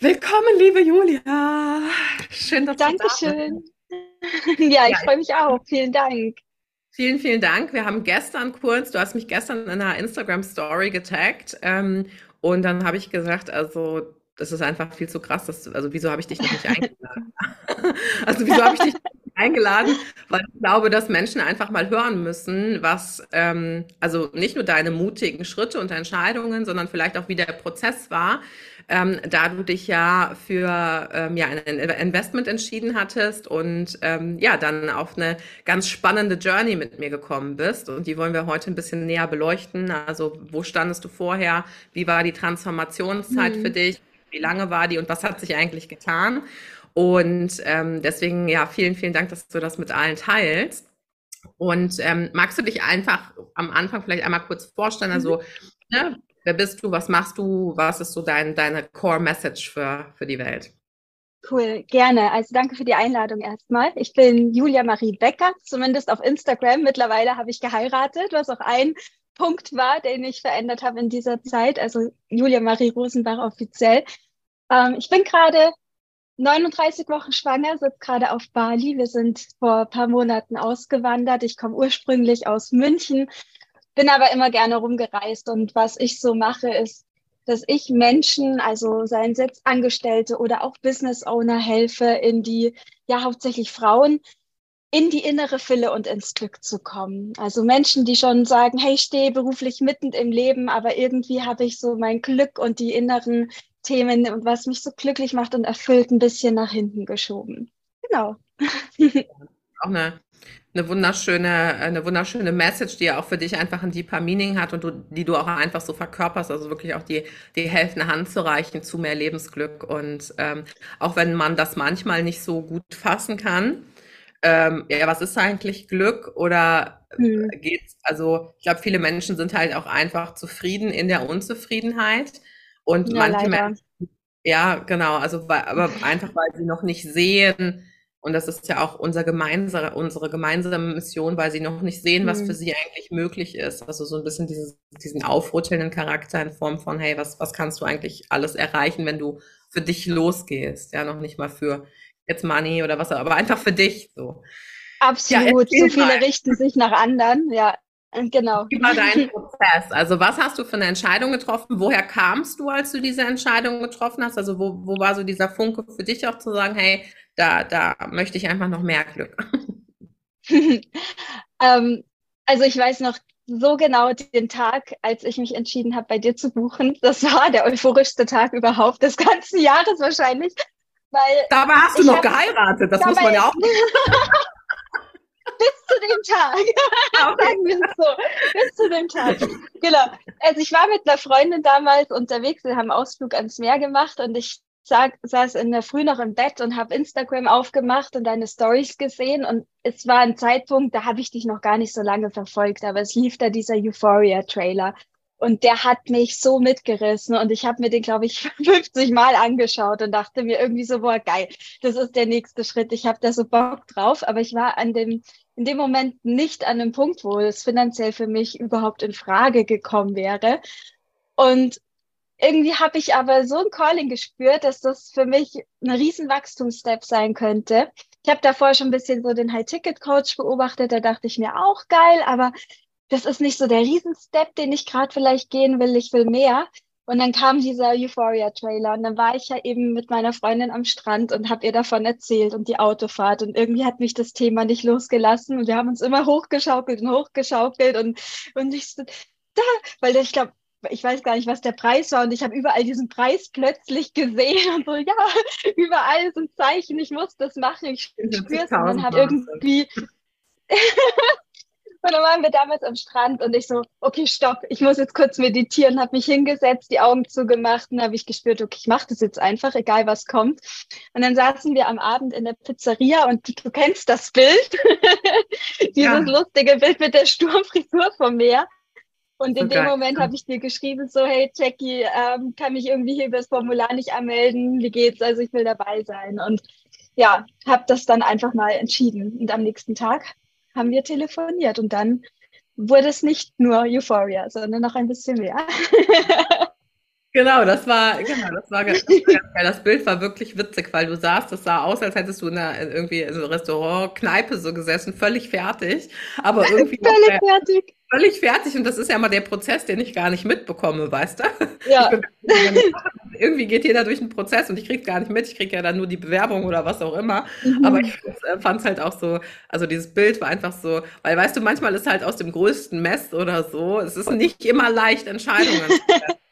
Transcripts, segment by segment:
Willkommen, liebe Julia. Schön, dass Dankeschön. du da bist. Ja, ich freue mich auch. Vielen Dank. Vielen, vielen Dank. Wir haben gestern kurz, du hast mich gestern in einer Instagram-Story getaggt ähm, und dann habe ich gesagt, also das ist einfach viel zu krass. Dass, also wieso habe ich dich noch nicht eingeladen? also wieso habe ich dich nicht eingeladen? Weil ich glaube, dass Menschen einfach mal hören müssen, was, ähm, also nicht nur deine mutigen Schritte und Entscheidungen, sondern vielleicht auch wie der Prozess war, ähm, da du dich ja für ähm, ja, ein Investment entschieden hattest und ähm, ja, dann auf eine ganz spannende Journey mit mir gekommen bist. Und die wollen wir heute ein bisschen näher beleuchten. Also wo standest du vorher? Wie war die Transformationszeit mhm. für dich? Wie lange war die und was hat sich eigentlich getan? Und ähm, deswegen, ja, vielen, vielen Dank, dass du das mit allen teilst. Und ähm, magst du dich einfach am Anfang vielleicht einmal kurz vorstellen? Also, mhm. ne, Wer bist du? Was machst du? Was ist so dein, deine Core Message für, für die Welt? Cool, gerne. Also danke für die Einladung erstmal. Ich bin Julia Marie Becker, zumindest auf Instagram. Mittlerweile habe ich geheiratet, was auch ein Punkt war, den ich verändert habe in dieser Zeit. Also Julia Marie Rosenbach offiziell. Ähm, ich bin gerade 39 Wochen schwanger, sitze gerade auf Bali. Wir sind vor ein paar Monaten ausgewandert. Ich komme ursprünglich aus München, bin aber immer gerne rumgereist und was ich so mache, ist, dass ich Menschen, also seien selbst Angestellte oder auch Business Owner helfe, in die, ja hauptsächlich Frauen, in die innere Fülle und ins Glück zu kommen. Also Menschen, die schon sagen, hey, ich stehe beruflich mitten im Leben, aber irgendwie habe ich so mein Glück und die inneren Themen und was mich so glücklich macht und erfüllt, ein bisschen nach hinten geschoben. Genau. Auch eine eine wunderschöne, eine wunderschöne Message, die ja auch für dich einfach ein deeper Meaning hat und du, die du auch einfach so verkörperst, also wirklich auch die, die helfende Hand zu reichen zu mehr Lebensglück. Und ähm, auch wenn man das manchmal nicht so gut fassen kann, ähm, ja, was ist eigentlich Glück oder mhm. geht's? Also ich glaube, viele Menschen sind halt auch einfach zufrieden in der Unzufriedenheit und ja, manche leider. Menschen, ja, genau, also weil, aber einfach weil sie noch nicht sehen, und das ist ja auch unser gemeinsame, unsere gemeinsame Mission, weil sie noch nicht sehen, was mhm. für sie eigentlich möglich ist. Also so ein bisschen dieses, diesen aufrüttelnden Charakter in Form von, hey, was, was kannst du eigentlich alles erreichen, wenn du für dich losgehst? Ja, noch nicht mal für jetzt Money oder was, aber einfach für dich so. Absolut. Ja, so viele mal. richten sich nach anderen, ja. Genau. Wie war dein Prozess? Also was hast du für eine Entscheidung getroffen? Woher kamst du, als du diese Entscheidung getroffen hast? Also wo, wo war so dieser Funke für dich auch zu sagen, hey, da, da möchte ich einfach noch mehr Glück. ähm, also ich weiß noch so genau den Tag, als ich mich entschieden habe, bei dir zu buchen. Das war der euphorischste Tag überhaupt des ganzen Jahres wahrscheinlich. Weil dabei hast du noch geheiratet, das muss man ja auch. bis zu dem Tag. Sagen wir es so. Bis zu dem Tag. Genau. Also ich war mit einer Freundin damals unterwegs, wir haben einen Ausflug ans Meer gemacht und ich sag, saß in der Früh noch im Bett und habe Instagram aufgemacht und deine Stories gesehen und es war ein Zeitpunkt, da habe ich dich noch gar nicht so lange verfolgt, aber es lief da dieser Euphoria-Trailer und der hat mich so mitgerissen und ich habe mir den, glaube ich, 50 Mal angeschaut und dachte mir irgendwie so, boah, geil, das ist der nächste Schritt, ich habe da so Bock drauf, aber ich war an dem, in dem Moment nicht an dem Punkt, wo es finanziell für mich überhaupt in Frage gekommen wäre. Und irgendwie habe ich aber so ein Calling gespürt, dass das für mich ein riesen Wachstumsstep sein könnte. Ich habe davor schon ein bisschen so den High-Ticket-Coach beobachtet, da dachte ich mir auch geil, aber das ist nicht so der Riesenstep, den ich gerade vielleicht gehen will. Ich will mehr. Und dann kam dieser Euphoria-Trailer und dann war ich ja eben mit meiner Freundin am Strand und habe ihr davon erzählt und die Autofahrt. Und irgendwie hat mich das Thema nicht losgelassen und wir haben uns immer hochgeschaukelt und hochgeschaukelt und, und ich so, da, weil ich glaube, ich weiß gar nicht, was der Preis war und ich habe überall diesen Preis plötzlich gesehen und so, ja, überall sind Zeichen, ich muss das machen, ich spüre es und dann habe irgendwie Und dann waren wir damals am Strand und ich so, okay, stopp, ich muss jetzt kurz meditieren, habe mich hingesetzt, die Augen zugemacht und habe ich gespürt, okay, ich mache das jetzt einfach, egal was kommt. Und dann saßen wir am Abend in der Pizzeria und du, du kennst das Bild, dieses ja. lustige Bild mit der Sturmfrisur vom Meer. Und in so dem Moment habe ich dir geschrieben, so, hey Jackie, ähm, kann mich irgendwie hier über das Formular nicht anmelden? Wie geht's? Also ich will dabei sein. Und ja, habe das dann einfach mal entschieden. Und am nächsten Tag haben wir telefoniert und dann wurde es nicht nur Euphoria, sondern noch ein bisschen mehr. Genau, das war, genau, das war, war ganz geil. Das Bild war wirklich witzig, weil du saßt, das sah aus, als hättest du in einer, irgendwie in so Restaurant, Kneipe so gesessen, völlig fertig, aber irgendwie völlig fertig. Völlig fertig und das ist ja mal der Prozess, den ich gar nicht mitbekomme, weißt du? Ja. Bin, irgendwie geht jeder durch einen Prozess und ich krieg's gar nicht mit, ich kriege ja dann nur die Bewerbung oder was auch immer, mhm. aber ich fand es halt auch so, also dieses Bild war einfach so, weil weißt du, manchmal ist halt aus dem größten Mess oder so, es ist nicht immer leicht, Entscheidungen zu treffen.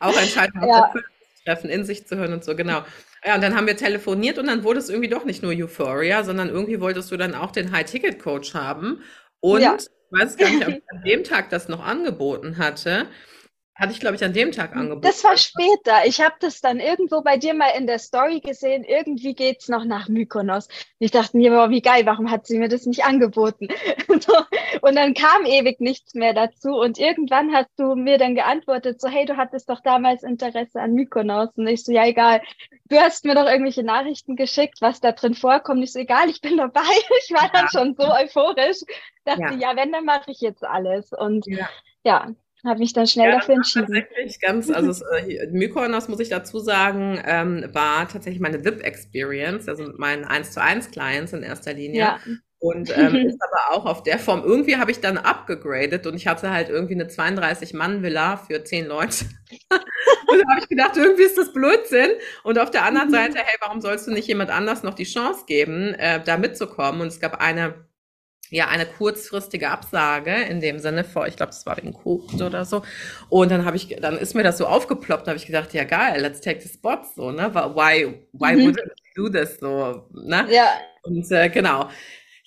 Auch Entscheidungen ja. zu treffen, in sich zu hören und so, genau. Ja, und dann haben wir telefoniert und dann wurde es irgendwie doch nicht nur Euphoria, sondern irgendwie wolltest du dann auch den High-Ticket-Coach haben. Und ja. ich weiß gar nicht, ob ich an dem Tag das noch angeboten hatte. Hatte ich, glaube ich, an dem Tag angeboten. Das war später. Ich habe das dann irgendwo bei dir mal in der Story gesehen. Irgendwie geht es noch nach Mykonos. Ich dachte mir, wow, wie geil, warum hat sie mir das nicht angeboten? und dann kam ewig nichts mehr dazu. Und irgendwann hast du mir dann geantwortet, so, hey, du hattest doch damals Interesse an Mykonos. Und ich so, ja, egal. Du hast mir doch irgendwelche Nachrichten geschickt, was da drin vorkommt. Ich so, egal, ich bin dabei. Ich war ja. dann schon so euphorisch. Dachte, ja, ja wenn, dann mache ich jetzt alles. Und ja, ja habe mich dann schnell ja, dafür entschieden. Tatsächlich ganz, also es, äh, Mykonos, muss ich dazu sagen, ähm, war tatsächlich meine VIP-Experience, also mit meinen 1 zu 1 Clients in erster Linie. Ja. Und ähm, ist aber auch auf der Form. Irgendwie habe ich dann abgegradet und ich hatte halt irgendwie eine 32-Mann-Villa für 10 Leute. und da habe ich gedacht, irgendwie ist das Blödsinn. Und auf der anderen mhm. Seite, hey, warum sollst du nicht jemand anders noch die Chance geben, äh, da mitzukommen? Und es gab eine ja eine kurzfristige Absage in dem Sinne vor, ich glaube, das war wegen Covid oder so. Und dann habe ich, dann ist mir das so aufgeploppt, habe ich gedacht, ja geil, let's take the spot, so ne, why, why mhm. would do this so, ne? Ja. Und äh, genau.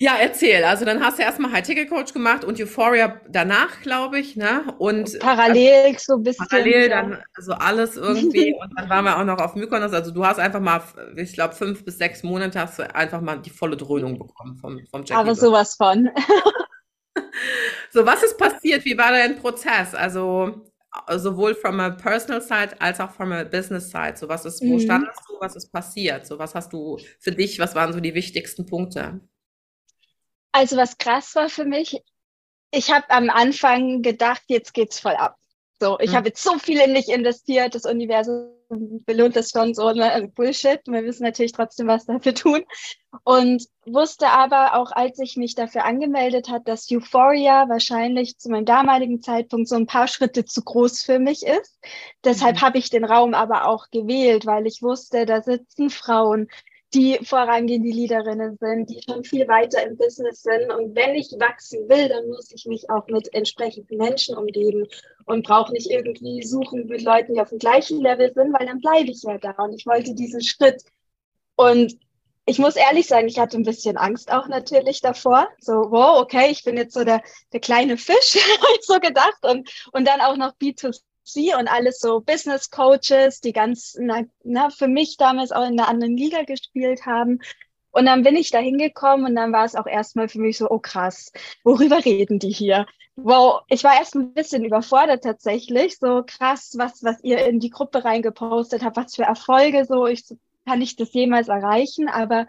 Ja, erzähl. Also dann hast du erstmal High-Ticket-Coach gemacht und Euphoria danach, glaube ich, ne? Und parallel also, so ein bisschen. Parallel dann also alles irgendwie und dann waren wir auch noch auf Mykonos. Also du hast einfach mal, ich glaube, fünf bis sechs Monate hast du einfach mal die volle Dröhnung bekommen vom, vom Jackie. Aber sowas von. so, was ist passiert? Wie war dein Prozess? Also sowohl from a personal side als auch from a business side. So was ist, wo mhm. standest du? Was ist passiert? So was hast du für dich? Was waren so die wichtigsten Punkte? Also was krass war für mich, ich habe am Anfang gedacht, jetzt geht's voll ab. So, ich mhm. habe jetzt so viel in dich investiert, das Universum belohnt das schon so, ne? Also Bullshit. Wir müssen natürlich trotzdem was dafür tun. Und wusste aber auch, als ich mich dafür angemeldet hat, dass Euphoria wahrscheinlich zu meinem damaligen Zeitpunkt so ein paar Schritte zu groß für mich ist. Deshalb mhm. habe ich den Raum aber auch gewählt, weil ich wusste, da sitzen Frauen, die vorangehende Leaderinnen sind, die schon viel weiter im Business sind. Und wenn ich wachsen will, dann muss ich mich auch mit entsprechenden Menschen umgeben und brauche nicht irgendwie suchen mit Leuten, die auf dem gleichen Level sind, weil dann bleibe ich ja da. Und ich wollte diesen Schritt. Und ich muss ehrlich sagen, ich hatte ein bisschen Angst auch natürlich davor. So, wow, okay, ich bin jetzt so der, der kleine Fisch, habe ich so gedacht. Und, und dann auch noch B2C sie und alles so Business Coaches, die ganz na, na, für mich damals auch in einer anderen Liga gespielt haben. Und dann bin ich da hingekommen und dann war es auch erstmal für mich so, oh krass, worüber reden die hier? Wow, ich war erst ein bisschen überfordert tatsächlich, so krass, was, was ihr in die Gruppe reingepostet habt, was für Erfolge so, ich, kann ich das jemals erreichen? Aber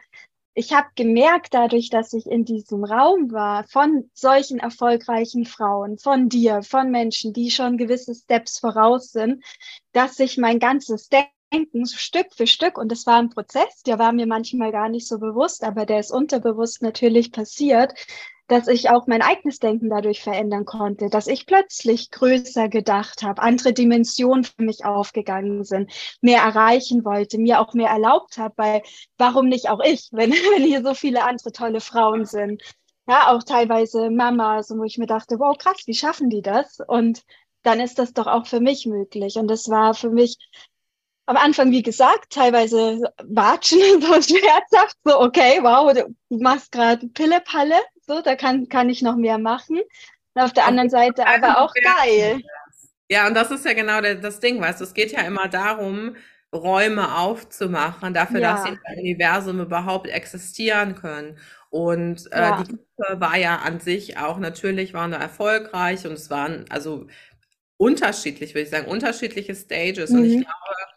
ich habe gemerkt, dadurch, dass ich in diesem Raum war, von solchen erfolgreichen Frauen, von dir, von Menschen, die schon gewisse Steps voraus sind, dass sich mein ganzes Denken Stück für Stück, und das war ein Prozess, der war mir manchmal gar nicht so bewusst, aber der ist unterbewusst natürlich passiert, dass ich auch mein eigenes Denken dadurch verändern konnte, dass ich plötzlich größer gedacht habe, andere Dimensionen für mich aufgegangen sind, mehr erreichen wollte, mir auch mehr erlaubt habe, weil warum nicht auch ich, wenn, wenn hier so viele andere tolle Frauen sind. Ja, auch teilweise Mamas, wo ich mir dachte, wow, krass, wie schaffen die das? Und dann ist das doch auch für mich möglich. Und das war für mich am Anfang, wie gesagt, teilweise watschen, so schmerzhaft, so, okay, wow, du machst gerade Pille-Palle, so, da kann, kann ich noch mehr machen. Und auf der anderen Seite aber auch geil. Ja, und das ist ja genau das Ding, weißt du, es geht ja immer darum, Räume aufzumachen, dafür, ja. dass sie im Universum überhaupt existieren können. Und äh, ja. die Gruppe war ja an sich auch natürlich, waren da erfolgreich und es waren also unterschiedlich, würde ich sagen, unterschiedliche Stages. Mhm. Und ich mhm. glaube,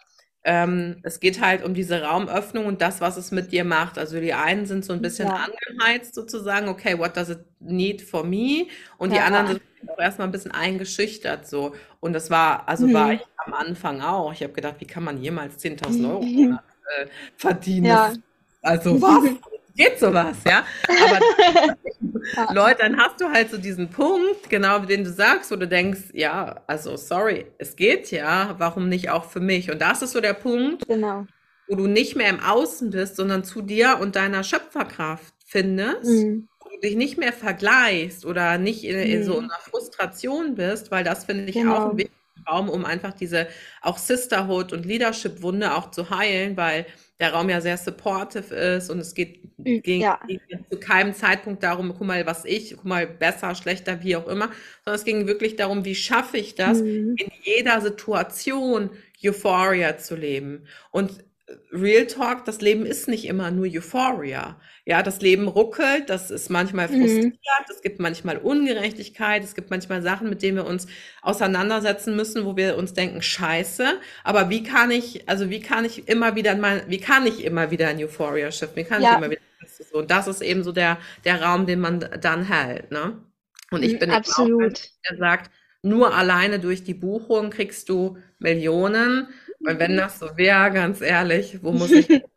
ähm, es geht halt um diese Raumöffnung und das, was es mit dir macht. Also die einen sind so ein bisschen ja. angeheizt sozusagen, okay, what does it need for me? Und ja. die anderen sind auch erstmal ein bisschen eingeschüchtert so. Und das war, also mhm. war ich am Anfang auch. Ich habe gedacht, wie kann man jemals 10.000 Euro äh, verdienen? Ja. Also was? Geht sowas, ja. Aber Leute, dann hast du halt so diesen Punkt, genau den du sagst, wo du denkst, ja, also sorry, es geht ja, warum nicht auch für mich? Und das ist so der Punkt, genau. wo du nicht mehr im Außen bist, sondern zu dir und deiner Schöpferkraft findest. Mhm. Wo du dich nicht mehr vergleichst oder nicht in, in so mhm. einer Frustration bist, weil das finde ich genau. auch ein wichtiger Raum, um einfach diese auch Sisterhood und Leadership-Wunde auch zu heilen, weil der Raum ja sehr supportive ist und es geht, ging, ja. ging, zu keinem Zeitpunkt darum, guck mal, was ich, guck mal, besser, schlechter, wie auch immer, sondern es ging wirklich darum, wie schaffe ich das, mhm. in jeder Situation Euphoria zu leben. Und Real Talk, das Leben ist nicht immer nur Euphoria. Ja, das Leben ruckelt, das ist manchmal mhm. frustrierend, mhm. es gibt manchmal Ungerechtigkeit, es gibt manchmal Sachen, mit denen wir uns auseinandersetzen müssen, wo wir uns denken, scheiße, aber wie kann ich, also wie kann ich immer wieder mal, wie kann ich immer wieder in Euphoria shiften? Wie kann ja. ich immer wieder so? Und das ist eben so der, der Raum, den man dann hält, ne? Und ich mhm, bin Absolut. auch, der sagt, nur alleine durch die Buchung kriegst du Millionen. Weil wenn das so wäre, ganz ehrlich, wo muss ich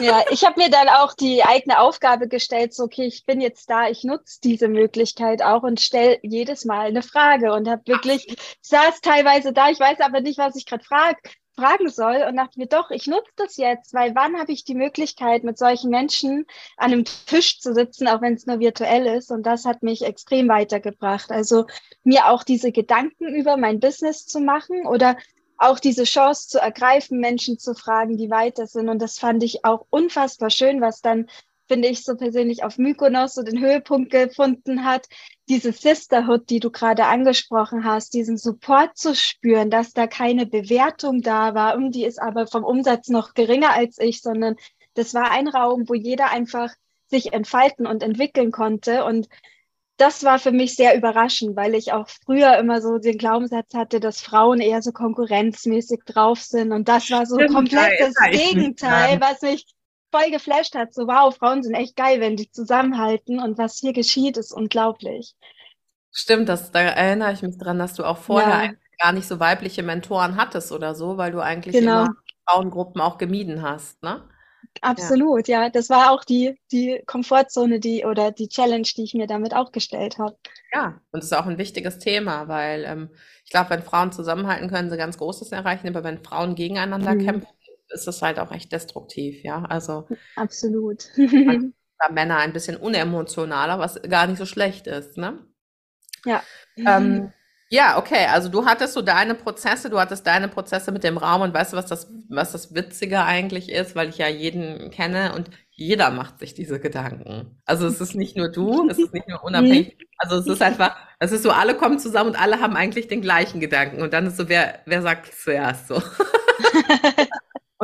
Ja, ich habe mir dann auch die eigene Aufgabe gestellt, so okay, ich bin jetzt da, ich nutze diese Möglichkeit auch und stelle jedes Mal eine Frage und habe wirklich, saß teilweise da, ich weiß aber nicht, was ich gerade frag, fragen soll und dachte mir, doch, ich nutze das jetzt, weil wann habe ich die Möglichkeit, mit solchen Menschen an einem Tisch zu sitzen, auch wenn es nur virtuell ist und das hat mich extrem weitergebracht. Also mir auch diese Gedanken über mein Business zu machen oder auch diese Chance zu ergreifen, Menschen zu fragen, die weiter sind. Und das fand ich auch unfassbar schön, was dann, finde ich, so persönlich auf Mykonos so den Höhepunkt gefunden hat. Diese Sisterhood, die du gerade angesprochen hast, diesen Support zu spüren, dass da keine Bewertung da war. Und die ist aber vom Umsatz noch geringer als ich, sondern das war ein Raum, wo jeder einfach sich entfalten und entwickeln konnte. Und das war für mich sehr überraschend, weil ich auch früher immer so den Glaubenssatz hatte, dass Frauen eher so konkurrenzmäßig drauf sind. Und das war so komplett das Gegenteil, was mich voll geflasht hat. So, wow, Frauen sind echt geil, wenn die zusammenhalten. Und was hier geschieht, ist unglaublich. Stimmt, das, da erinnere ich mich dran, dass du auch vorher ja. gar nicht so weibliche Mentoren hattest oder so, weil du eigentlich genau. immer Frauengruppen auch gemieden hast, ne? Absolut, ja. ja. Das war auch die, die Komfortzone, die oder die Challenge, die ich mir damit auch gestellt habe. Ja, und es ist auch ein wichtiges Thema, weil ähm, ich glaube, wenn Frauen zusammenhalten, können sie ganz Großes erreichen, aber wenn Frauen gegeneinander mhm. kämpfen, ist es halt auch echt destruktiv, ja. Also absolut. Männer ein bisschen unemotionaler, was gar nicht so schlecht ist, ne? Ja. Ähm, ja, okay. Also du hattest so deine Prozesse, du hattest deine Prozesse mit dem Raum und weißt du, was das, was das Witzige eigentlich ist, weil ich ja jeden kenne und jeder macht sich diese Gedanken. Also es ist nicht nur du, es ist nicht nur unabhängig. Also es ist einfach, es ist so, alle kommen zusammen und alle haben eigentlich den gleichen Gedanken. Und dann ist so, wer, wer sagt es zuerst so?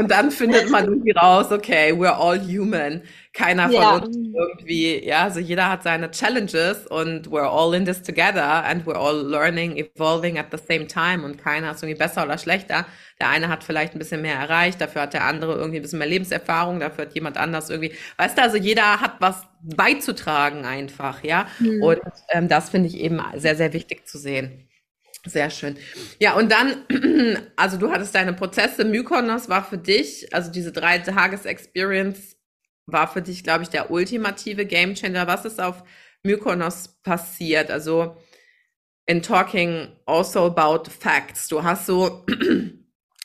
Und dann findet man irgendwie raus, okay, we're all human. Keiner von ja. uns irgendwie, ja, also jeder hat seine Challenges und we're all in this together and we're all learning, evolving at the same time und keiner ist irgendwie besser oder schlechter. Der eine hat vielleicht ein bisschen mehr erreicht, dafür hat der andere irgendwie ein bisschen mehr Lebenserfahrung, dafür hat jemand anders irgendwie, weißt du, also jeder hat was beizutragen einfach, ja. Mhm. Und ähm, das finde ich eben sehr, sehr wichtig zu sehen. Sehr schön. Ja, und dann, also du hattest deine Prozesse, Mykonos war für dich, also diese drei Tages-Experience war für dich, glaube ich, der ultimative Gamechanger. Was ist auf Mykonos passiert? Also in talking also about facts. Du hast so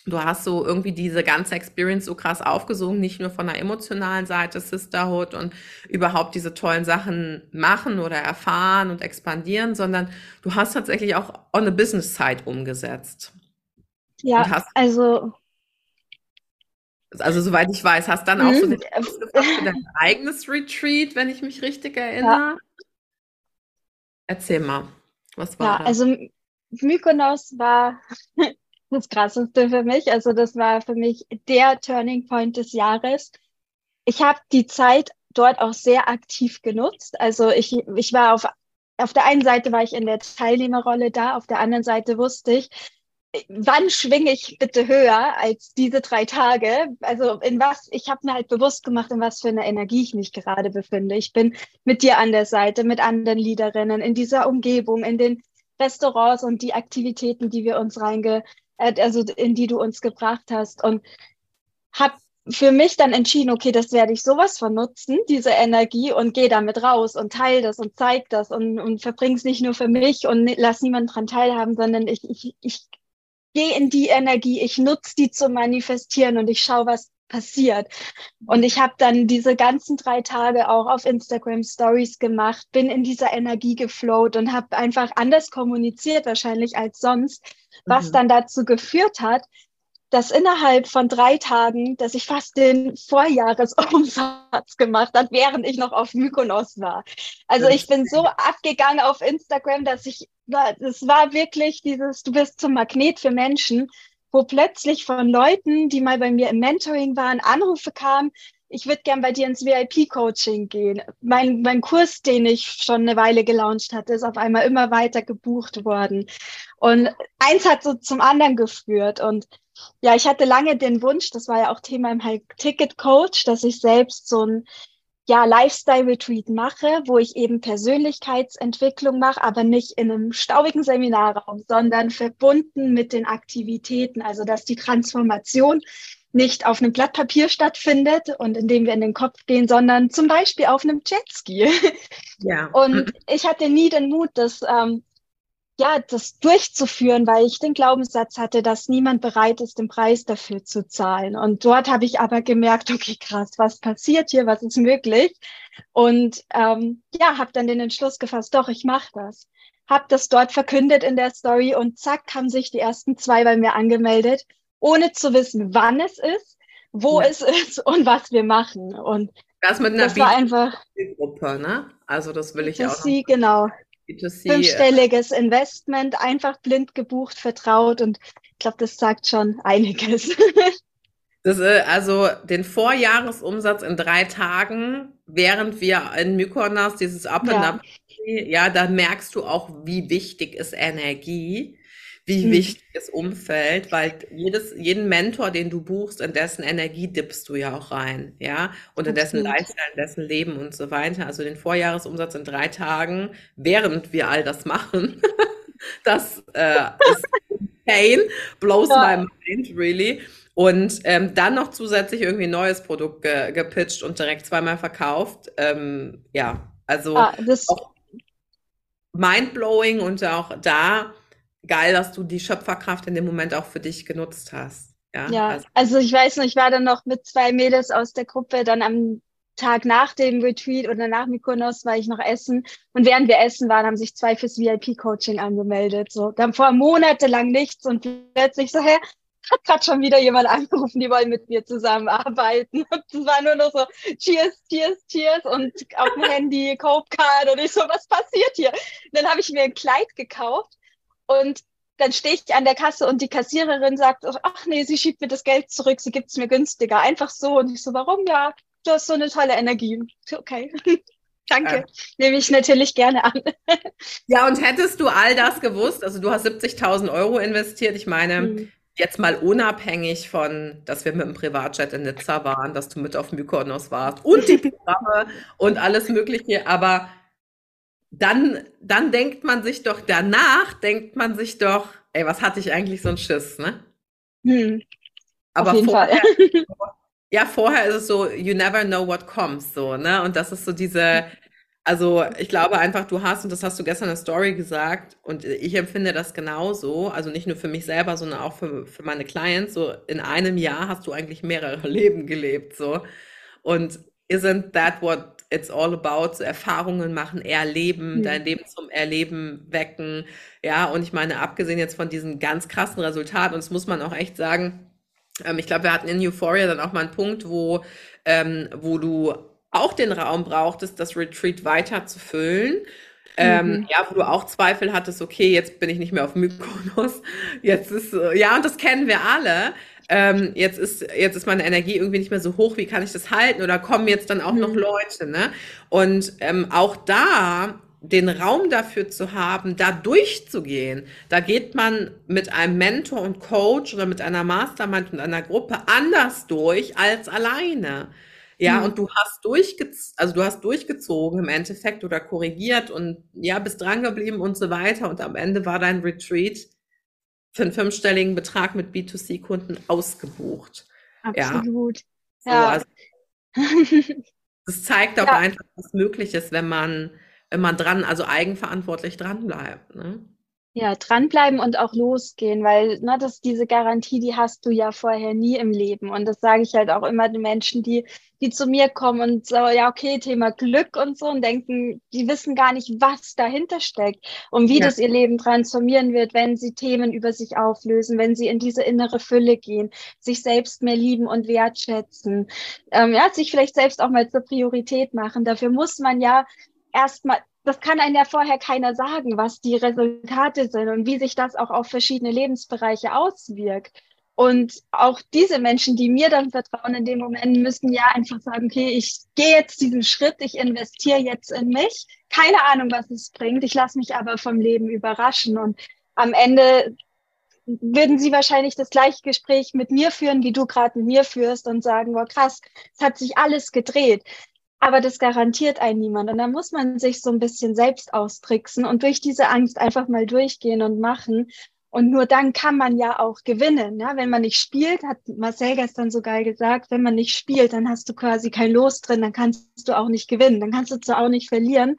du hast so irgendwie diese ganze Experience so krass aufgesogen, nicht nur von der emotionalen Seite Sisterhood und überhaupt diese tollen Sachen machen oder erfahren und expandieren, sondern du hast tatsächlich auch on a business side umgesetzt. Ja, hast, also also soweit ich weiß, hast dann auch so mhm. den für dein eigenes Retreat, wenn ich mich richtig erinnere. Ja. Erzähl mal, was war ja, das? Also Mykonos war das Krasseste für mich. Also das war für mich der Turning Point des Jahres. Ich habe die Zeit dort auch sehr aktiv genutzt. Also ich, ich war auf, auf der einen Seite war ich in der Teilnehmerrolle da, auf der anderen Seite wusste ich, wann schwinge ich bitte höher als diese drei Tage? Also in was, ich habe mir halt bewusst gemacht, in was für einer Energie ich mich gerade befinde. Ich bin mit dir an der Seite, mit anderen Liederinnen, in dieser Umgebung, in den Restaurants und die Aktivitäten, die wir uns reinge, äh, also in die du uns gebracht hast. Und habe für mich dann entschieden, okay, das werde ich sowas von nutzen, diese Energie, und gehe damit raus und teile das und zeig das und, und verbringe es nicht nur für mich und lass niemanden dran teilhaben, sondern ich, ich, ich gehe in die Energie, ich nutze die zu manifestieren und ich schaue, was passiert. Und ich habe dann diese ganzen drei Tage auch auf Instagram Stories gemacht, bin in dieser Energie geflowt und habe einfach anders kommuniziert wahrscheinlich als sonst, was mhm. dann dazu geführt hat, dass innerhalb von drei Tagen, dass ich fast den Vorjahresumsatz gemacht habe, während ich noch auf Mykonos war. Also ich bin so abgegangen auf Instagram, dass ich, das war wirklich dieses, du bist zum Magnet für Menschen, wo plötzlich von Leuten, die mal bei mir im Mentoring waren, Anrufe kamen, ich würde gern bei dir ins VIP-Coaching gehen. Mein, mein Kurs, den ich schon eine Weile gelauncht hatte, ist auf einmal immer weiter gebucht worden. Und eins hat so zum anderen geführt. Und ja, ich hatte lange den Wunsch, das war ja auch Thema im Ticket-Coach, dass ich selbst so ein ja, Lifestyle-Retreat mache, wo ich eben Persönlichkeitsentwicklung mache, aber nicht in einem staubigen Seminarraum, sondern verbunden mit den Aktivitäten, also dass die Transformation nicht auf einem Blatt Papier stattfindet und indem wir in den Kopf gehen, sondern zum Beispiel auf einem Jetski. Ja. Und ich hatte nie den Mut, das ähm, ja, das durchzuführen, weil ich den Glaubenssatz hatte, dass niemand bereit ist, den Preis dafür zu zahlen. Und dort habe ich aber gemerkt, okay, krass, was passiert hier, was ist möglich? Und ähm, ja, habe dann den Entschluss gefasst, doch, ich mache das. Habe das dort verkündet in der Story und zack, haben sich die ersten zwei bei mir angemeldet, ohne zu wissen, wann es ist, wo ja. es ist und was wir machen. Und das mit einer das war einfach Gruppe, ne? Also das will ich auch. Sie, genau. B2C. Fünfstelliges Investment, einfach blind gebucht, vertraut und ich glaube, das sagt schon einiges. Das, äh, also den Vorjahresumsatz in drei Tagen, während wir in Mykonos dieses Up and Up, ja, da merkst du auch, wie wichtig ist Energie wie mhm. wichtig ist Umfeld, weil jedes, jeden Mentor, den du buchst, in dessen Energie dippst du ja auch rein, ja, und in dessen Lifestyle, in dessen Leben und so weiter. Also den Vorjahresumsatz in drei Tagen, während wir all das machen, das äh, ist pain, blows ja. my mind, really. Und ähm, dann noch zusätzlich irgendwie ein neues Produkt ge gepitcht und direkt zweimal verkauft. Ähm, ja, also ah, mindblowing und auch da geil, dass du die Schöpferkraft in dem Moment auch für dich genutzt hast. Ja, ja also, also ich weiß noch, ich war dann noch mit zwei Mädels aus der Gruppe dann am Tag nach dem Retreat oder nach Mykonos war ich noch essen. Und während wir essen waren, haben sich zwei fürs VIP-Coaching angemeldet. So, dann vor monatelang nichts und plötzlich so, hä, hat gerade schon wieder jemand angerufen, die wollen mit mir zusammenarbeiten. Und es war nur noch so, cheers, cheers, cheers und auf dem Handy, Cope Card und ich so, was passiert hier? Und dann habe ich mir ein Kleid gekauft und dann stehe ich an der Kasse und die Kassiererin sagt, ach nee, sie schiebt mir das Geld zurück, sie gibt es mir günstiger. Einfach so. Und ich so, warum? Ja, du hast so eine tolle Energie. Okay. Danke. Ja. Nehme ich natürlich gerne an. ja, und hättest du all das gewusst, also du hast 70.000 Euro investiert, ich meine, mhm. jetzt mal unabhängig von, dass wir mit dem Privatjet in Nizza waren, dass du mit auf Mykonos warst und die Programme und alles Mögliche, aber dann, dann denkt man sich doch, danach denkt man sich doch, ey, was hatte ich eigentlich so ein Schiss, ne? Hm. Aber Auf jeden vorher, Fall. ja, vorher ist es so, you never know what comes, so, ne? Und das ist so diese, also ich glaube einfach, du hast, und das hast du gestern in der Story gesagt, und ich empfinde das genauso, also nicht nur für mich selber, sondern auch für, für meine Clients, so in einem Jahr hast du eigentlich mehrere Leben gelebt, so. Und isn't that what it's all about? So Erfahrungen machen, erleben, mhm. dein Leben zum Erleben wecken, ja, und ich meine, abgesehen jetzt von diesen ganz krassen Resultaten, und das muss man auch echt sagen, ähm, ich glaube, wir hatten in Euphoria dann auch mal einen Punkt, wo, ähm, wo du auch den Raum brauchtest, das Retreat weiter zu füllen. Ähm, mhm. ja, wo du auch Zweifel hattest, okay, jetzt bin ich nicht mehr auf Mykonos, jetzt ist, ja, und das kennen wir alle. Ähm, jetzt ist, jetzt ist meine Energie irgendwie nicht mehr so hoch, wie kann ich das halten? Oder kommen jetzt dann auch mhm. noch Leute, ne? Und ähm, auch da den Raum dafür zu haben, da durchzugehen. Da geht man mit einem Mentor und Coach oder mit einer Mastermind und einer Gruppe anders durch als alleine. Ja, mhm. und du hast durchgezogen, also du hast durchgezogen im Endeffekt oder korrigiert und ja, bist dran geblieben und so weiter. Und am Ende war dein Retreat für einen fünfstelligen Betrag mit B2C-Kunden ausgebucht. Absolut. Ja. So, also, das zeigt auch ja. einfach, was möglich ist, wenn man wenn man dran, also eigenverantwortlich dranbleibt. Ne? Ja, dranbleiben und auch losgehen, weil ne, das, diese Garantie, die hast du ja vorher nie im Leben. Und das sage ich halt auch immer den Menschen, die, die zu mir kommen und so, ja, okay, Thema Glück und so und denken, die wissen gar nicht, was dahinter steckt und wie ja. das ihr Leben transformieren wird, wenn sie Themen über sich auflösen, wenn sie in diese innere Fülle gehen, sich selbst mehr lieben und wertschätzen, ähm, ja, sich vielleicht selbst auch mal zur Priorität machen. Dafür muss man ja erstmal, das kann einem ja vorher keiner sagen, was die Resultate sind und wie sich das auch auf verschiedene Lebensbereiche auswirkt. Und auch diese Menschen, die mir dann vertrauen in dem Moment, müssen ja einfach sagen, okay, ich gehe jetzt diesen Schritt, ich investiere jetzt in mich. Keine Ahnung, was es bringt. Ich lasse mich aber vom Leben überraschen. Und am Ende würden sie wahrscheinlich das gleiche Gespräch mit mir führen, wie du gerade mit mir führst und sagen, boah, krass, es hat sich alles gedreht. Aber das garantiert einen niemand. Und da muss man sich so ein bisschen selbst austricksen und durch diese Angst einfach mal durchgehen und machen. Und nur dann kann man ja auch gewinnen. Ja? Wenn man nicht spielt, hat Marcel gestern so geil gesagt, wenn man nicht spielt, dann hast du quasi kein Los drin, dann kannst du auch nicht gewinnen, dann kannst du zwar auch nicht verlieren,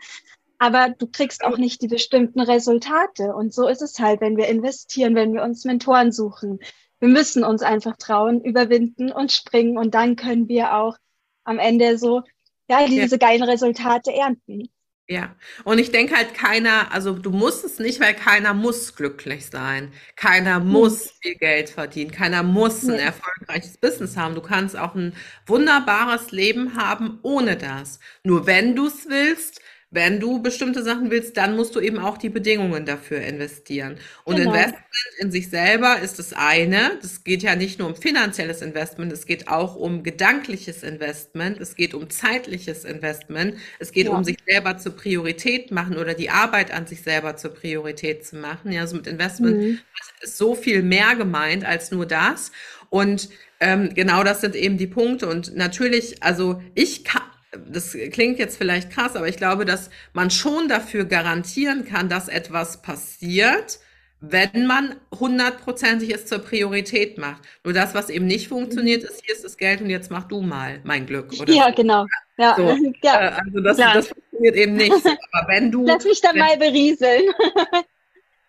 aber du kriegst auch nicht die bestimmten Resultate. Und so ist es halt, wenn wir investieren, wenn wir uns Mentoren suchen. Wir müssen uns einfach trauen, überwinden und springen und dann können wir auch am Ende so ja, diese ja. geilen Resultate ernten. Ja, und ich denke halt keiner, also du musst es nicht, weil keiner muss glücklich sein. Keiner hm. muss viel Geld verdienen. Keiner muss ein erfolgreiches Business haben. Du kannst auch ein wunderbares Leben haben ohne das. Nur wenn du es willst, wenn du bestimmte Sachen willst, dann musst du eben auch die Bedingungen dafür investieren. Und genau. Investment in sich selber ist das eine. Das geht ja nicht nur um finanzielles Investment, es geht auch um gedankliches Investment, es geht um zeitliches Investment, es geht ja. um sich selber zur Priorität machen oder die Arbeit an sich selber zur Priorität zu machen. Ja, also mit Investment mhm. ist so viel mehr gemeint als nur das. Und ähm, genau das sind eben die Punkte. Und natürlich, also ich kann, das klingt jetzt vielleicht krass, aber ich glaube, dass man schon dafür garantieren kann, dass etwas passiert, wenn man hundertprozentig es zur Priorität macht. Nur das, was eben nicht funktioniert, ist, hier ist das Geld und jetzt mach du mal mein Glück. Oder ja, so. genau. Ja, so, ja. Äh, also das, das, funktioniert eben nicht. Aber wenn du. Lass mich da mal berieseln.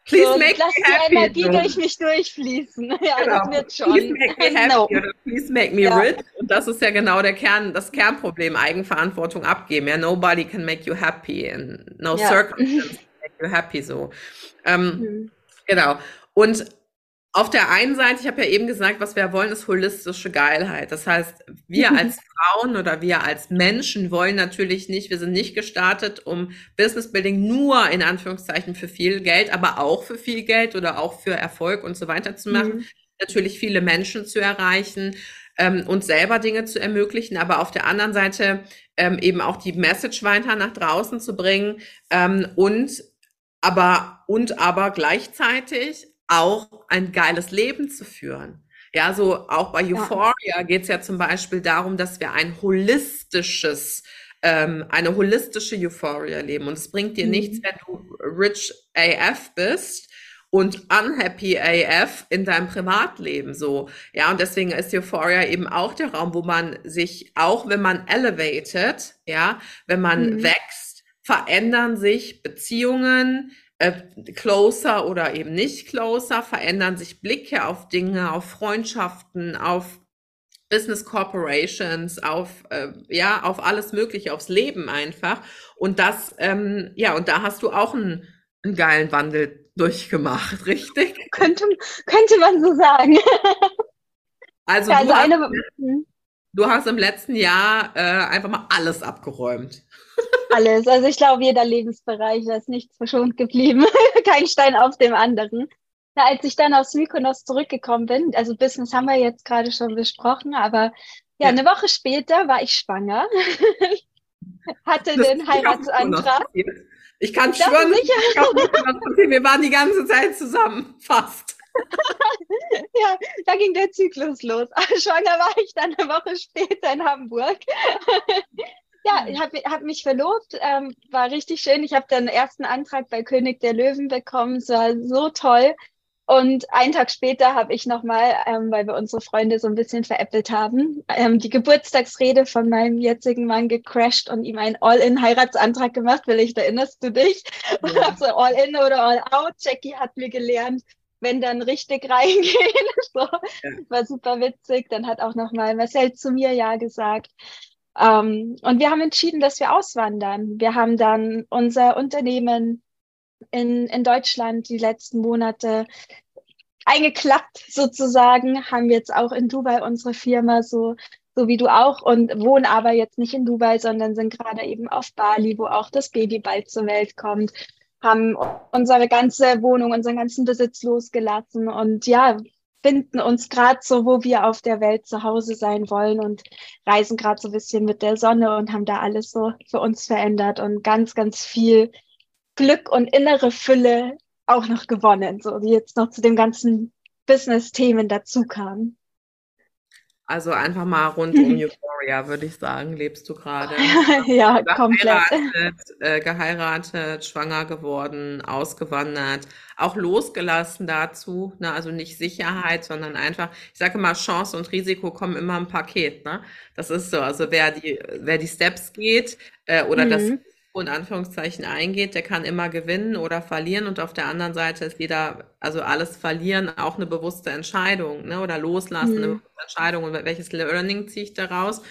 Please so, make lass me happy. die Energie so. durch mich durchfließen. Ja, genau. das wird schon. Please make me happy no. oder please make me ja. rich. Und das ist ja genau der Kern, das Kernproblem, Eigenverantwortung abgeben. Ja, nobody can make you happy and no ja. circumstance can make you happy so. Ähm, mhm. Genau. Und auf der einen Seite, ich habe ja eben gesagt, was wir wollen, ist holistische Geilheit. Das heißt, wir als Frauen oder wir als Menschen wollen natürlich nicht, wir sind nicht gestartet, um Business Building nur in Anführungszeichen für viel Geld, aber auch für viel Geld oder auch für Erfolg und so weiter zu machen. Mhm. Natürlich viele Menschen zu erreichen, ähm, uns selber Dinge zu ermöglichen, aber auf der anderen Seite ähm, eben auch die Message weiter nach draußen zu bringen ähm, und aber und aber gleichzeitig auch ein geiles Leben zu führen. Ja, so auch bei Euphoria ja. geht es ja zum Beispiel darum, dass wir ein holistisches, ähm, eine holistische Euphoria leben. Und es bringt dir mhm. nichts, wenn du rich AF bist und unhappy AF in deinem Privatleben so. Ja, und deswegen ist Euphoria eben auch der Raum, wo man sich, auch wenn man elevated, ja, wenn man mhm. wächst, verändern sich Beziehungen, closer oder eben nicht closer, verändern sich Blicke auf Dinge, auf Freundschaften, auf Business Corporations, auf äh, ja, auf alles Mögliche, aufs Leben einfach. Und das, ähm, ja, und da hast du auch einen, einen geilen Wandel durchgemacht, richtig? Könnte, könnte man so sagen. Also, ja, also du, eine, hast, hm. du hast im letzten Jahr äh, einfach mal alles abgeräumt. Alles. Also ich glaube, jeder Lebensbereich ist nichts verschont geblieben. Kein Stein auf dem anderen. Na, als ich dann aus Mykonos zurückgekommen bin, also Business haben wir jetzt gerade schon besprochen, aber ja, ja. eine Woche später war ich schwanger. Hatte das den Heiratsantrag. Ich kann das schwören, wir waren die ganze Zeit zusammen, fast. ja, da ging der Zyklus los. Schwanger war ich dann eine Woche später in Hamburg. Ja, ich habe hab mich verlobt, ähm, war richtig schön. Ich habe dann ersten Antrag bei König der Löwen bekommen. Es war so toll. Und einen Tag später habe ich nochmal, ähm, weil wir unsere Freunde so ein bisschen veräppelt haben, ähm, die Geburtstagsrede von meinem jetzigen Mann gecrashed und ihm einen All-In-Heiratsantrag gemacht. Vielleicht erinnerst du dich? Ja. Also All-In oder All-Out. Jackie hat mir gelernt, wenn dann richtig reingehen. so. Ja. War super witzig. Dann hat auch nochmal Marcel zu mir Ja gesagt. Ähm, und wir haben entschieden, dass wir auswandern. Wir haben dann unser Unternehmen in, in Deutschland die letzten Monate eingeklappt sozusagen, haben jetzt auch in Dubai unsere Firma so so wie du auch und wohnen aber jetzt nicht in Dubai, sondern sind gerade eben auf Bali, wo auch das Baby bald zur Welt kommt, haben unsere ganze Wohnung, unseren ganzen Besitz losgelassen. Und ja, finden uns gerade so, wo wir auf der Welt zu Hause sein wollen und reisen gerade so ein bisschen mit der Sonne und haben da alles so für uns verändert und ganz, ganz viel Glück und innere Fülle auch noch gewonnen, so wie jetzt noch zu dem ganzen Business-Themen dazu kam. Also einfach mal rund um Euphoria, würde ich sagen, lebst du gerade. ja, komplett. Äh, geheiratet, schwanger geworden, ausgewandert, auch losgelassen dazu. Ne? Also nicht Sicherheit, sondern einfach, ich sage mal, Chance und Risiko kommen immer im Paket. Ne? Das ist so. Also wer die, wer die Steps geht äh, oder mhm. das in Anführungszeichen eingeht, der kann immer gewinnen oder verlieren und auf der anderen Seite ist jeder, also alles verlieren, auch eine bewusste Entscheidung, ne, oder loslassen, mhm. eine bewusste Entscheidung und welches Learning ziehe ich daraus.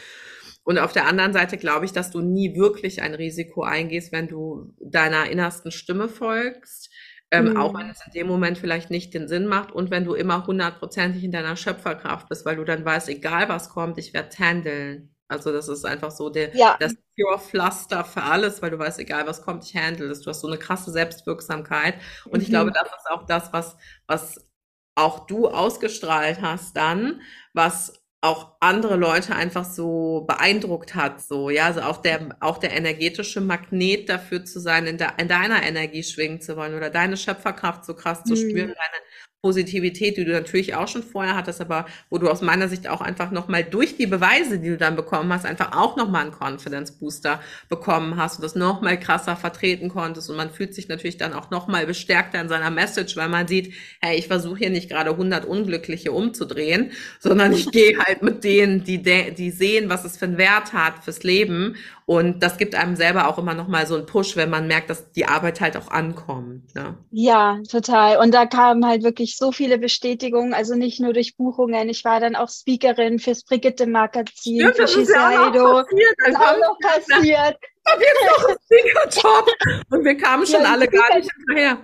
Und auf der anderen Seite glaube ich, dass du nie wirklich ein Risiko eingehst, wenn du deiner innersten Stimme folgst, ähm, mhm. auch wenn es in dem Moment vielleicht nicht den Sinn macht und wenn du immer hundertprozentig in deiner Schöpferkraft bist, weil du dann weißt, egal was kommt, ich werde handeln. Also das ist einfach so der, ja. das Pure Pflaster für alles, weil du weißt, egal was kommt, ich handle das. Du hast so eine krasse Selbstwirksamkeit. Und mhm. ich glaube, mhm. das ist auch das, was, was auch du ausgestrahlt hast dann, was auch andere Leute einfach so beeindruckt hat, so, ja, also auch der, auch der energetische Magnet dafür zu sein, in, de, in deiner Energie schwingen zu wollen oder deine Schöpferkraft so krass zu spüren, mhm. deine Positivität, die du natürlich auch schon vorher hattest, aber wo du aus meiner Sicht auch einfach nochmal durch die Beweise, die du dann bekommen hast, einfach auch nochmal einen Confidence Booster bekommen hast und das nochmal krasser vertreten konntest. Und man fühlt sich natürlich dann auch nochmal bestärkter in seiner Message, weil man sieht, hey, ich versuche hier nicht gerade 100 Unglückliche umzudrehen, sondern ich gehe halt mit denen, die, die sehen, was es für einen Wert hat fürs Leben und das gibt einem selber auch immer nochmal so einen Push, wenn man merkt, dass die Arbeit halt auch ankommt. Ne? Ja, total. Und da kamen halt wirklich so viele Bestätigungen, also nicht nur durch Buchungen. Ich war dann auch Speakerin fürs Brigitte-Magazin, ja, für Shiseido. Das ist auch noch passiert. Da wird noch ein Speaker-Job. Und wir kamen schon ja, alle gar nicht hinterher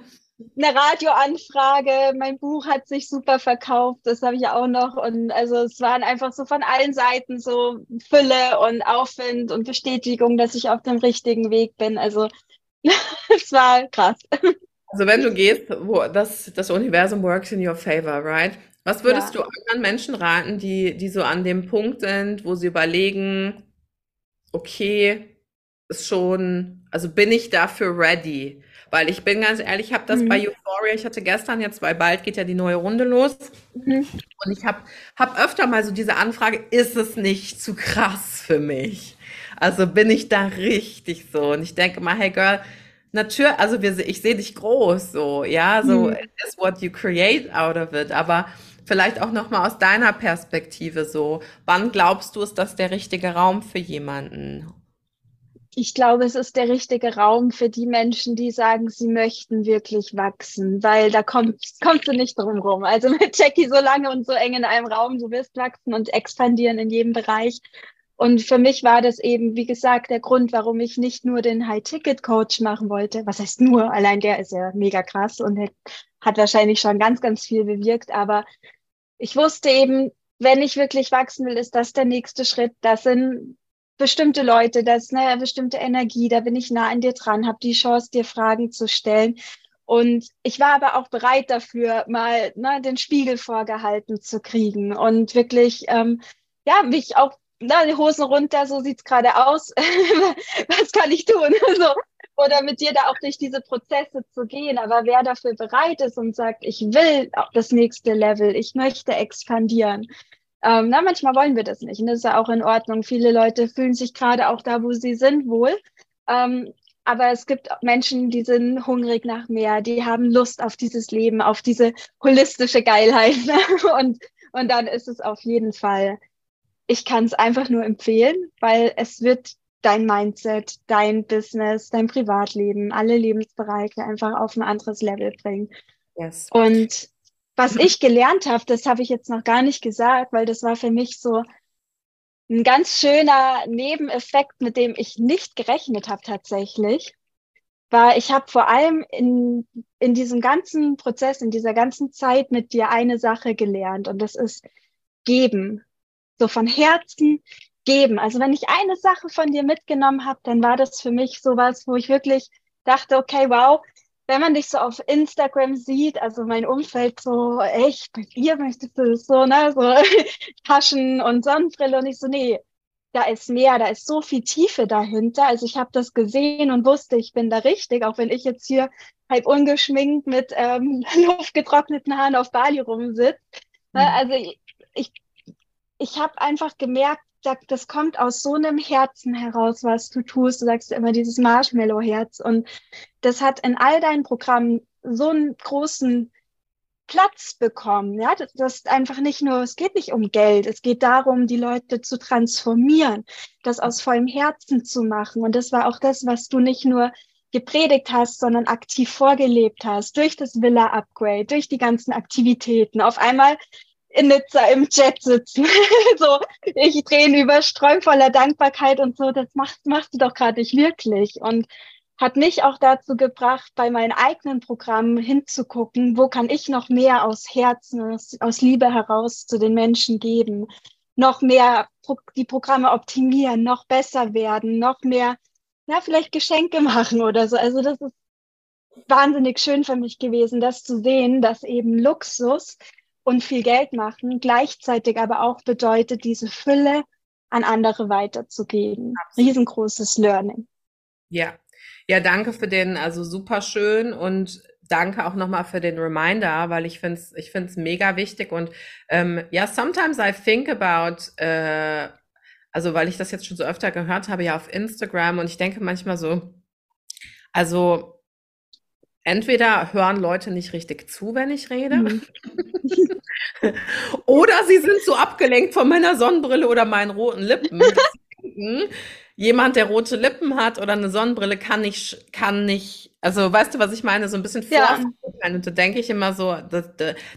eine Radioanfrage, mein Buch hat sich super verkauft, das habe ich auch noch. Und also es waren einfach so von allen Seiten so Fülle und Aufwind und Bestätigung, dass ich auf dem richtigen Weg bin. Also es war krass. Also wenn du gehst, wo das, das Universum works in your favor, right? Was würdest ja. du anderen Menschen raten, die, die so an dem Punkt sind, wo sie überlegen, okay, ist schon, also bin ich dafür ready? Weil ich bin ganz ehrlich, ich habe das mhm. bei Euphoria, ich hatte gestern jetzt, weil bald geht ja die neue Runde los. Mhm. Und ich habe hab öfter mal so diese Anfrage, ist es nicht zu krass für mich? Also bin ich da richtig so? Und ich denke mal, hey Girl, natürlich, also wir, ich sehe dich groß, so, ja, so Hm. it is what you create out of it, aber vielleicht auch nochmal aus deiner Perspektive so, wann glaubst du, ist das der richtige Raum für jemanden? Ich glaube, es ist der richtige Raum für die Menschen, die sagen, sie möchten wirklich wachsen, weil da kommt, kommst du nicht drum rum. Also mit Jackie so lange und so eng in einem Raum, du wirst wachsen und expandieren in jedem Bereich. Und für mich war das eben, wie gesagt, der Grund, warum ich nicht nur den High-Ticket-Coach machen wollte. Was heißt nur? Allein der ist ja mega krass und hat wahrscheinlich schon ganz, ganz viel bewirkt. Aber ich wusste eben, wenn ich wirklich wachsen will, ist das der nächste Schritt. Das sind bestimmte Leute, das ist eine bestimmte Energie, da bin ich nah an dir dran, habe die Chance, dir Fragen zu stellen. Und ich war aber auch bereit dafür, mal ne, den Spiegel vorgehalten zu kriegen und wirklich, ähm, ja, mich auch, na, die Hosen runter, so sieht's gerade aus. Was kann ich tun? so. Oder mit dir da auch durch diese Prozesse zu gehen. Aber wer dafür bereit ist und sagt, ich will das nächste Level, ich möchte expandieren, ähm, na, manchmal wollen wir das nicht. Und das ist ja auch in Ordnung. Viele Leute fühlen sich gerade auch da, wo sie sind, wohl. Ähm, aber es gibt Menschen, die sind hungrig nach mehr, die haben Lust auf dieses Leben, auf diese holistische Geilheit. Ne? Und, und dann ist es auf jeden Fall, ich kann es einfach nur empfehlen, weil es wird dein Mindset, dein Business, dein Privatleben, alle Lebensbereiche einfach auf ein anderes Level bringen. Yes. Und was ich gelernt habe, das habe ich jetzt noch gar nicht gesagt, weil das war für mich so ein ganz schöner Nebeneffekt, mit dem ich nicht gerechnet habe tatsächlich, war, ich habe vor allem in, in diesem ganzen Prozess, in dieser ganzen Zeit mit dir eine Sache gelernt und das ist geben. So von Herzen geben. Also wenn ich eine Sache von dir mitgenommen habe, dann war das für mich sowas, wo ich wirklich dachte, okay, wow, wenn man dich so auf Instagram sieht, also mein Umfeld so, echt, bei dir möchtest du so, ne, so Taschen und Sonnenbrille und ich so, nee, da ist mehr, da ist so viel Tiefe dahinter. Also ich habe das gesehen und wusste, ich bin da richtig, auch wenn ich jetzt hier halb ungeschminkt mit ähm, luftgetrockneten Haaren auf Bali rumsitze. Ne, mhm. Also ich, ich, ich habe einfach gemerkt, das kommt aus so einem Herzen heraus, was du tust. Du sagst immer dieses Marshmallow-Herz. Und das hat in all deinen Programmen so einen großen Platz bekommen. Ja, das, das einfach nicht nur, es geht nicht um Geld, es geht darum, die Leute zu transformieren, das aus vollem Herzen zu machen. Und das war auch das, was du nicht nur gepredigt hast, sondern aktiv vorgelebt hast, durch das Villa-Upgrade, durch die ganzen Aktivitäten. Auf einmal in Nizza im Chat sitzen. so, ich drehe über Sträum voller Dankbarkeit und so, das machst, machst du doch gerade nicht wirklich. Und hat mich auch dazu gebracht, bei meinen eigenen Programmen hinzugucken, wo kann ich noch mehr aus Herzen, aus, Liebe heraus zu den Menschen geben, noch mehr die Programme optimieren, noch besser werden, noch mehr, na, vielleicht Geschenke machen oder so. Also das ist wahnsinnig schön für mich gewesen, das zu sehen, dass eben Luxus und viel Geld machen, gleichzeitig aber auch bedeutet, diese Fülle an andere weiterzugeben. Absolut. Riesengroßes Learning. Ja, ja, danke für den, also super schön und danke auch nochmal für den Reminder, weil ich finde es ich find's mega wichtig und ähm, ja, sometimes I think about, äh, also weil ich das jetzt schon so öfter gehört habe, ja auf Instagram und ich denke manchmal so, also entweder hören Leute nicht richtig zu, wenn ich rede, mhm. oder sie sind so abgelenkt von meiner Sonnenbrille oder meinen roten Lippen. Jemand, der rote Lippen hat oder eine Sonnenbrille, kann nicht, kann nicht, also weißt du, was ich meine, so ein bisschen ja. Und da denke ich immer so, das,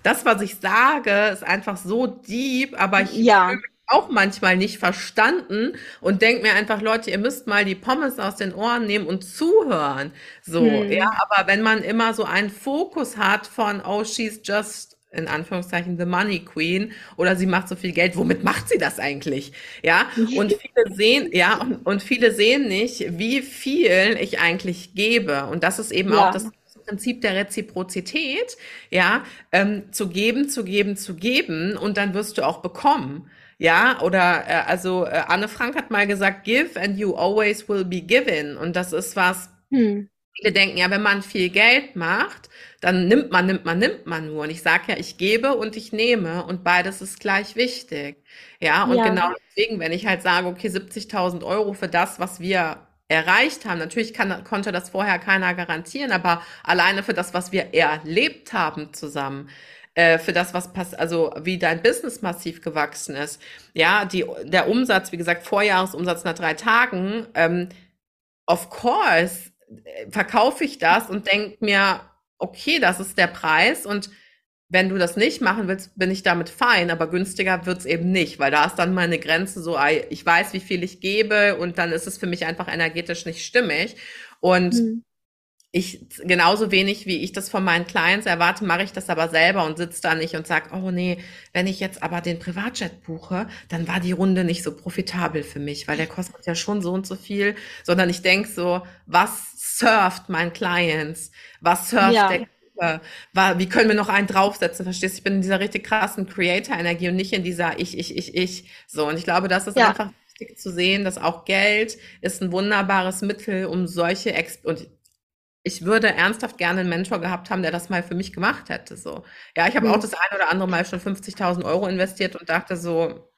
das, was ich sage, ist einfach so deep, aber ich ja auch manchmal nicht verstanden und denke mir einfach, Leute, ihr müsst mal die Pommes aus den Ohren nehmen und zuhören. So, hm. ja, aber wenn man immer so einen Fokus hat von, oh, she's just in Anführungszeichen the money queen oder sie macht so viel Geld, womit macht sie das eigentlich? Ja, und viele sehen, ja, und, und viele sehen nicht, wie viel ich eigentlich gebe. Und das ist eben ja. auch das Prinzip der Reziprozität, ja, ähm, zu geben, zu geben, zu geben und dann wirst du auch bekommen. Ja, oder äh, also äh, Anne Frank hat mal gesagt, give and you always will be given. Und das ist was, hm. viele denken ja, wenn man viel Geld macht, dann nimmt man, nimmt man, nimmt man nur. Und ich sage ja, ich gebe und ich nehme und beides ist gleich wichtig. Ja, und ja. genau deswegen, wenn ich halt sage, okay, 70.000 Euro für das, was wir erreicht haben. Natürlich kann, konnte das vorher keiner garantieren, aber alleine für das, was wir erlebt haben zusammen, äh, für das, was passt, also wie dein Business massiv gewachsen ist. Ja, die, der Umsatz, wie gesagt, Vorjahresumsatz nach drei Tagen, ähm, of course, äh, verkaufe ich das und denke mir, okay, das ist der Preis und wenn du das nicht machen willst, bin ich damit fein, aber günstiger wird's eben nicht, weil da ist dann meine Grenze so, ich weiß, wie viel ich gebe und dann ist es für mich einfach energetisch nicht stimmig. Und mhm. Ich genauso wenig, wie ich das von meinen Clients erwarte, mache ich das aber selber und sitze da nicht und sage, oh nee, wenn ich jetzt aber den Privatjet buche, dann war die Runde nicht so profitabel für mich, weil der kostet ja schon so und so viel, sondern ich denke so, was surft mein Clients? Was surft ja. der war, wie können wir noch einen draufsetzen, verstehst du? Ich bin in dieser richtig krassen Creator-Energie und nicht in dieser ich, ich, ich, ich. So, und ich glaube, das ist ja. einfach wichtig zu sehen, dass auch Geld ist ein wunderbares Mittel, um solche Ex und ich würde ernsthaft gerne einen Mentor gehabt haben, der das mal für mich gemacht hätte. So, ja, ich habe mhm. auch das ein oder andere Mal schon 50.000 Euro investiert und dachte so,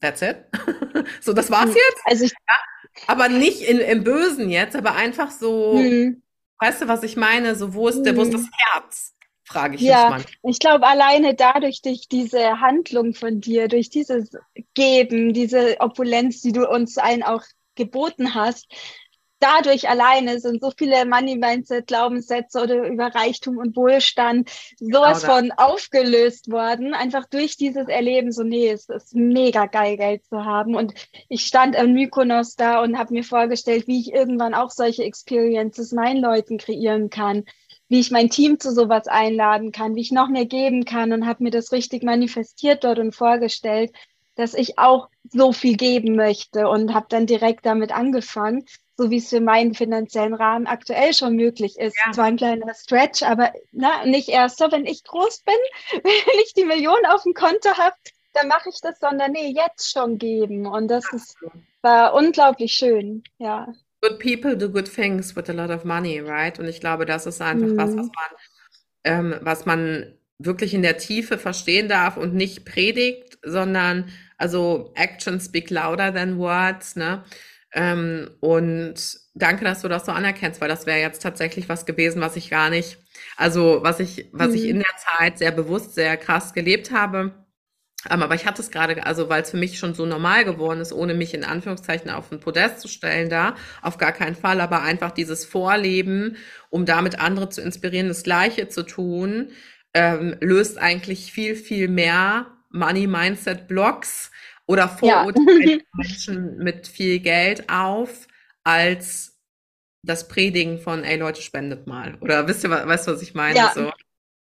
that's it. so, das war's mhm. jetzt. Also ich, ja, aber nicht in, im Bösen jetzt, aber einfach so, mhm. Weißt du, was ich meine? So, wo ist, der, wo ist das mhm. Herz? Frage ich ja, mich manchmal. Ich glaube, alleine dadurch, durch diese Handlung von dir, durch dieses Geben, diese Opulenz, die du uns allen auch geboten hast, dadurch alleine sind so viele Money-Mindset, Glaubenssätze oder über Reichtum und Wohlstand sowas genau von aufgelöst worden, einfach durch dieses Erleben, so nee, es ist mega geil, Geld zu haben. Und ich stand am Mykonos da und habe mir vorgestellt, wie ich irgendwann auch solche Experiences meinen Leuten kreieren kann wie ich mein Team zu sowas einladen kann, wie ich noch mehr geben kann und habe mir das richtig manifestiert dort und vorgestellt, dass ich auch so viel geben möchte und habe dann direkt damit angefangen so wie es für meinen finanziellen Rahmen aktuell schon möglich ist. Ja. Zwar ein kleiner Stretch, aber na, nicht erst so, wenn ich groß bin, wenn ich die Millionen auf dem Konto habe, dann mache ich das, sondern nee, jetzt schon geben. Und das ist, war unglaublich schön, ja. Good people do good things with a lot of money, right? Und ich glaube, das ist einfach mhm. was, was man, ähm, was man wirklich in der Tiefe verstehen darf und nicht predigt, sondern also Actions speak louder than words, ne? Ähm, und danke, dass du das so anerkennst, weil das wäre jetzt tatsächlich was gewesen, was ich gar nicht, also was ich, was mhm. ich in der Zeit sehr bewusst, sehr krass gelebt habe. Ähm, aber ich hatte es gerade, also weil es für mich schon so normal geworden ist, ohne mich in Anführungszeichen auf ein Podest zu stellen, da auf gar keinen Fall, aber einfach dieses Vorleben, um damit andere zu inspirieren, das Gleiche zu tun, ähm, löst eigentlich viel, viel mehr Money Mindset Blocks oder Vorurteile ja. Menschen mit viel Geld auf als das Predigen von, ey Leute, spendet mal. Oder wisst ihr, weißt du, was ich meine? Ja. So.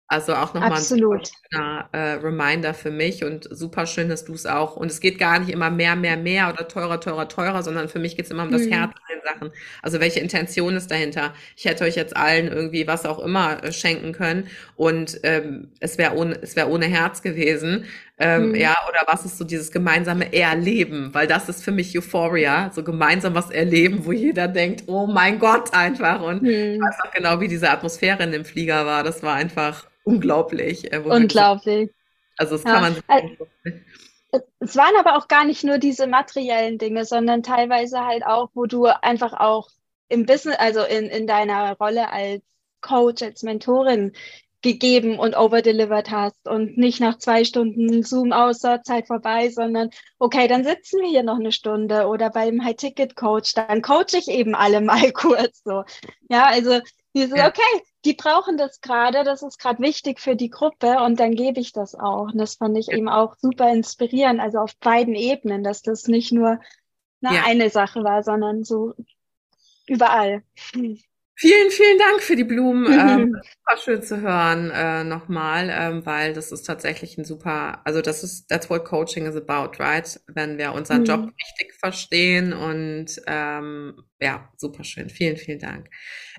Also auch nochmal ein schöner äh, Reminder für mich und super schön, dass du es auch. Und es geht gar nicht immer mehr, mehr, mehr oder teurer, teurer, teurer, sondern für mich geht es immer um das mhm. Herz an den Sachen. Also welche Intention ist dahinter? Ich hätte euch jetzt allen irgendwie was auch immer äh, schenken können und ähm, es wäre ohne, es wäre ohne Herz gewesen. Ähm, mhm. Ja, oder was ist so dieses gemeinsame Erleben? Weil das ist für mich Euphoria, so gemeinsam was erleben, wo jeder denkt, oh mein Gott, einfach. Und mhm. ich weiß auch genau, wie diese Atmosphäre in dem Flieger war. Das war einfach unglaublich. Äh, unglaublich. Also das kann man sich äh, es waren aber auch gar nicht nur diese materiellen Dinge, sondern teilweise halt auch, wo du einfach auch im Business, also in, in deiner Rolle als Coach, als Mentorin gegeben und overdelivered hast und nicht nach zwei Stunden Zoom aus, Zeit vorbei, sondern okay, dann sitzen wir hier noch eine Stunde oder beim High-Ticket-Coach, dann coache ich eben alle mal kurz so. Ja, also dieses, ja. okay, die brauchen das gerade, das ist gerade wichtig für die Gruppe und dann gebe ich das auch. Und das fand ich eben auch super inspirierend, also auf beiden Ebenen, dass das nicht nur na, ja. eine Sache war, sondern so überall. Vielen, vielen Dank für die Blumen. Ähm, super schön zu hören äh, nochmal, ähm, weil das ist tatsächlich ein super, also das ist, that's what coaching is about, right? Wenn wir unseren mhm. Job richtig verstehen und ähm, ja, super schön. Vielen, vielen Dank.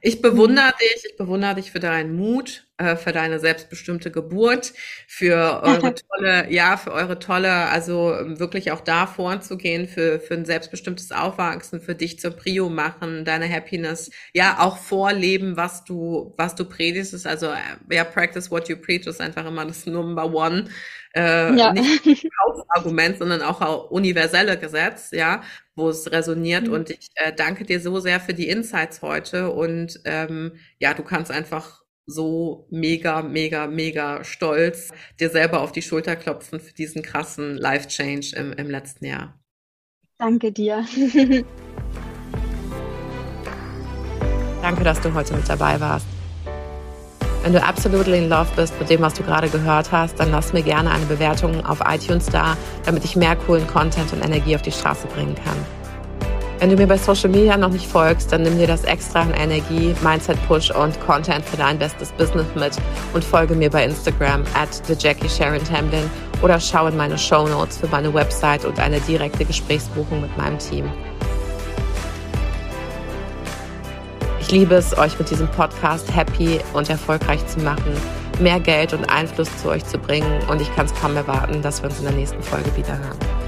Ich bewundere mhm. dich, ich bewundere dich für deinen Mut, äh, für deine selbstbestimmte Geburt, für eure tolle, ja, für eure tolle, also ähm, wirklich auch da vorzugehen, für, für ein selbstbestimmtes Aufwachsen, für dich zur Prio machen, deine Happiness, ja, auch vorleben, was du, was du predigst, also, äh, ja, practice what you preach ist einfach immer das Number One, äh, ja. nicht Argument, sondern auch universelle Gesetz, ja, wo es resoniert. Mhm. Und ich äh, danke dir so sehr für die Insights heute. Und ähm, ja, du kannst einfach so mega, mega, mega stolz dir selber auf die Schulter klopfen für diesen krassen Life-Change im, im letzten Jahr. Danke dir. Danke, dass du heute mit dabei warst. Wenn du absolutely in love bist mit dem, was du gerade gehört hast, dann lass mir gerne eine Bewertung auf iTunes da, damit ich mehr coolen Content und Energie auf die Straße bringen kann. Wenn du mir bei Social Media noch nicht folgst, dann nimm dir das extra an Energie, Mindset Push und Content für dein bestes Business mit und folge mir bei Instagram at the Jackie Sharon Tamblin oder schau in meine Show Notes für meine Website und eine direkte Gesprächsbuchung mit meinem Team. Ich liebe es, euch mit diesem Podcast happy und erfolgreich zu machen, mehr Geld und Einfluss zu euch zu bringen und ich kann es kaum erwarten, dass wir uns in der nächsten Folge wieder hören.